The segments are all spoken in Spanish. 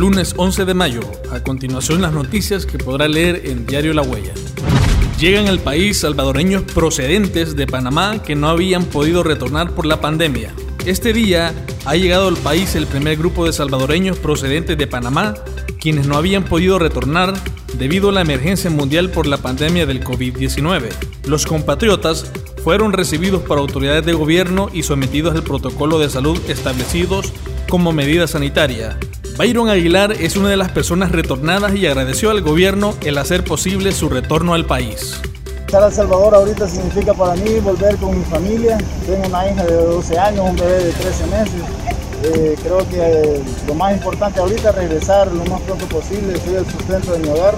lunes 11 de mayo. A continuación las noticias que podrá leer en Diario La Huella. Llegan al país salvadoreños procedentes de Panamá que no habían podido retornar por la pandemia. Este día ha llegado al país el primer grupo de salvadoreños procedentes de Panamá, quienes no habían podido retornar debido a la emergencia mundial por la pandemia del COVID-19. Los compatriotas fueron recibidos por autoridades de gobierno y sometidos al protocolo de salud establecidos como medida sanitaria. Byron Aguilar es una de las personas retornadas y agradeció al gobierno el hacer posible su retorno al país. Estar a Salvador ahorita significa para mí volver con mi familia. Tengo una hija de 12 años, un bebé de 13 meses. Eh, creo que eh, lo más importante ahorita es regresar lo más pronto posible. Soy el sustento de mi hogar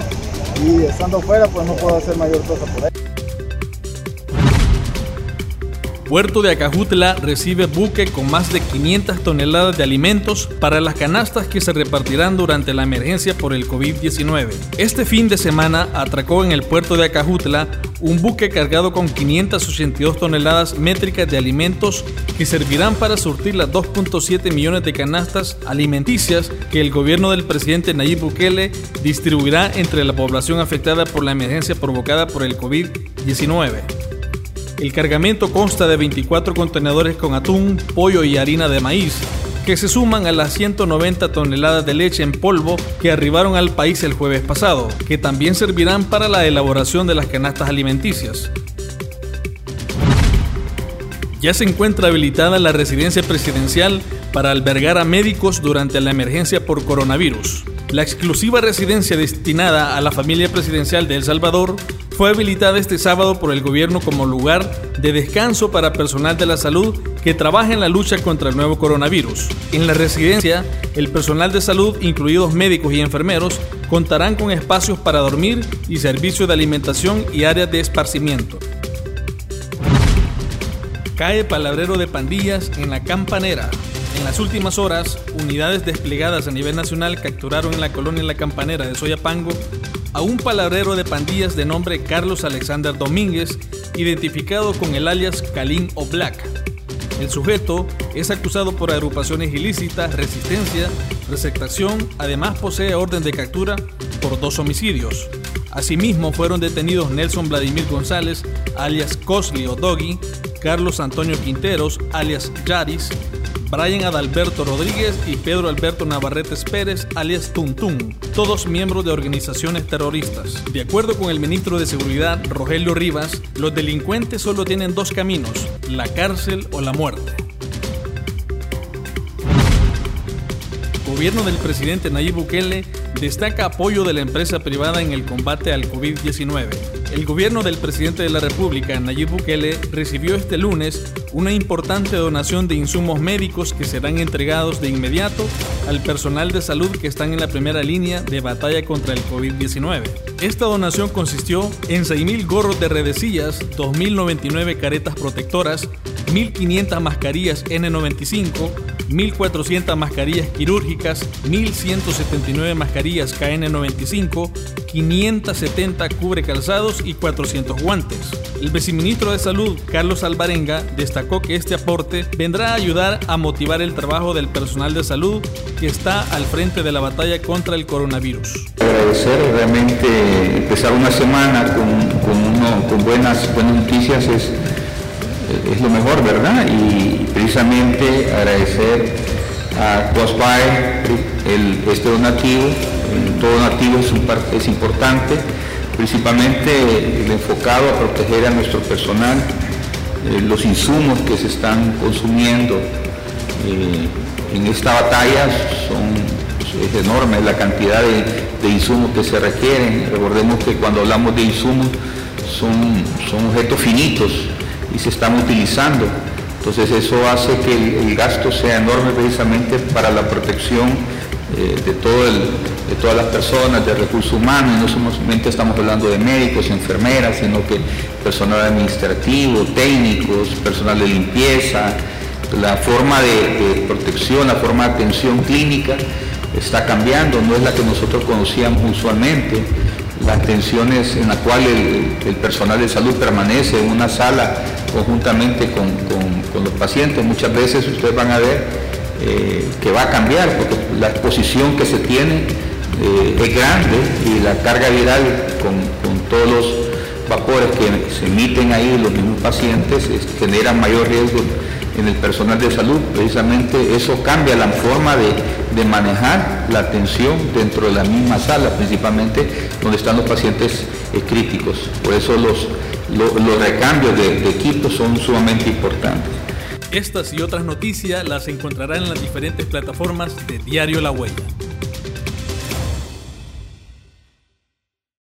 y estando fuera pues no puedo hacer mayor cosa por él. Puerto de Acajutla recibe buque con más de 500 toneladas de alimentos para las canastas que se repartirán durante la emergencia por el COVID-19. Este fin de semana atracó en el puerto de Acajutla un buque cargado con 582 toneladas métricas de alimentos que servirán para surtir las 2.7 millones de canastas alimenticias que el gobierno del presidente Nayib Bukele distribuirá entre la población afectada por la emergencia provocada por el COVID-19. El cargamento consta de 24 contenedores con atún, pollo y harina de maíz, que se suman a las 190 toneladas de leche en polvo que arribaron al país el jueves pasado, que también servirán para la elaboración de las canastas alimenticias. Ya se encuentra habilitada la residencia presidencial para albergar a médicos durante la emergencia por coronavirus. La exclusiva residencia destinada a la familia presidencial de El Salvador fue habilitada este sábado por el gobierno como lugar de descanso para personal de la salud que trabaja en la lucha contra el nuevo coronavirus. En la residencia, el personal de salud, incluidos médicos y enfermeros, contarán con espacios para dormir y servicios de alimentación y áreas de esparcimiento. Cae palabrero de pandillas en la campanera. En las últimas horas, unidades desplegadas a nivel nacional capturaron en la colonia La Campanera de Soyapango a un palabrero de pandillas de nombre Carlos Alexander Domínguez, identificado con el alias Kalin o Black. El sujeto es acusado por agrupaciones ilícitas, resistencia, receptación, además posee orden de captura por dos homicidios. Asimismo fueron detenidos Nelson Vladimir González, alias Cosly o Doggy, Carlos Antonio Quinteros, alias Yaris, Brian Adalberto Rodríguez y Pedro Alberto Navarrete Pérez, alias Tuntún, todos miembros de organizaciones terroristas. De acuerdo con el ministro de Seguridad, Rogelio Rivas, los delincuentes solo tienen dos caminos, la cárcel o la muerte. Gobierno del presidente Nayib Bukele destaca apoyo de la empresa privada en el combate al COVID-19. El gobierno del presidente de la República, Nayib Bukele, recibió este lunes una importante donación de insumos médicos que serán entregados de inmediato al personal de salud que están en la primera línea de batalla contra el COVID-19. Esta donación consistió en 6.000 gorros de redecillas, 2.099 caretas protectoras, 1.500 mascarillas N95, 1.400 mascarillas quirúrgicas, 1.179 mascarillas KN95, 570 cubre calzados y 400 guantes. El viceministro de Salud, Carlos Alvarenga, destacó que este aporte vendrá a ayudar a motivar el trabajo del personal de salud que está al frente de la batalla contra el coronavirus. Agradecer realmente empezar una semana con, buenas, buenas noticias es, es lo mejor, ¿verdad? Y precisamente agradecer a COSPAE el, este donativo todo nativo es, importante, principalmente el enfocado a proteger a nuestro personal, eh, los insumos que se están consumiendo eh, en esta batalla son pues, es enorme la cantidad de, insumos que se requieren. Recordemos que cuando hablamos de insumos son, son objetos finitos y se están utilizando. Entonces eso hace que el gasto sea enorme precisamente para la protección eh, de, todo de todas las personas, de recursos humanos, no solamente estamos hablando de médicos, enfermeras, sino que personal administrativo, técnicos, personal de limpieza, la forma de, protección, la forma de atención clínica está cambiando, no es la que nosotros conocíamos usualmente. Las atenciones en la cual el, personal de salud permanece en una sala conjuntamente con, con los pacientes, muchas veces ustedes van a ver eh, que va a cambiar, porque la exposición que se tiene eh, es grande y la carga viral con, todos los vapores que se emiten ahí los mismos pacientes genera mayor riesgo en el personal de salud. Precisamente eso cambia la forma de, manejar la atención dentro de la misma sala, principalmente donde están los pacientes eh, críticos. Por eso los, los, recambios de, de equipos son sumamente importantes. Estas y otras noticias las encontrarán en las diferentes plataformas de Diario La Huella.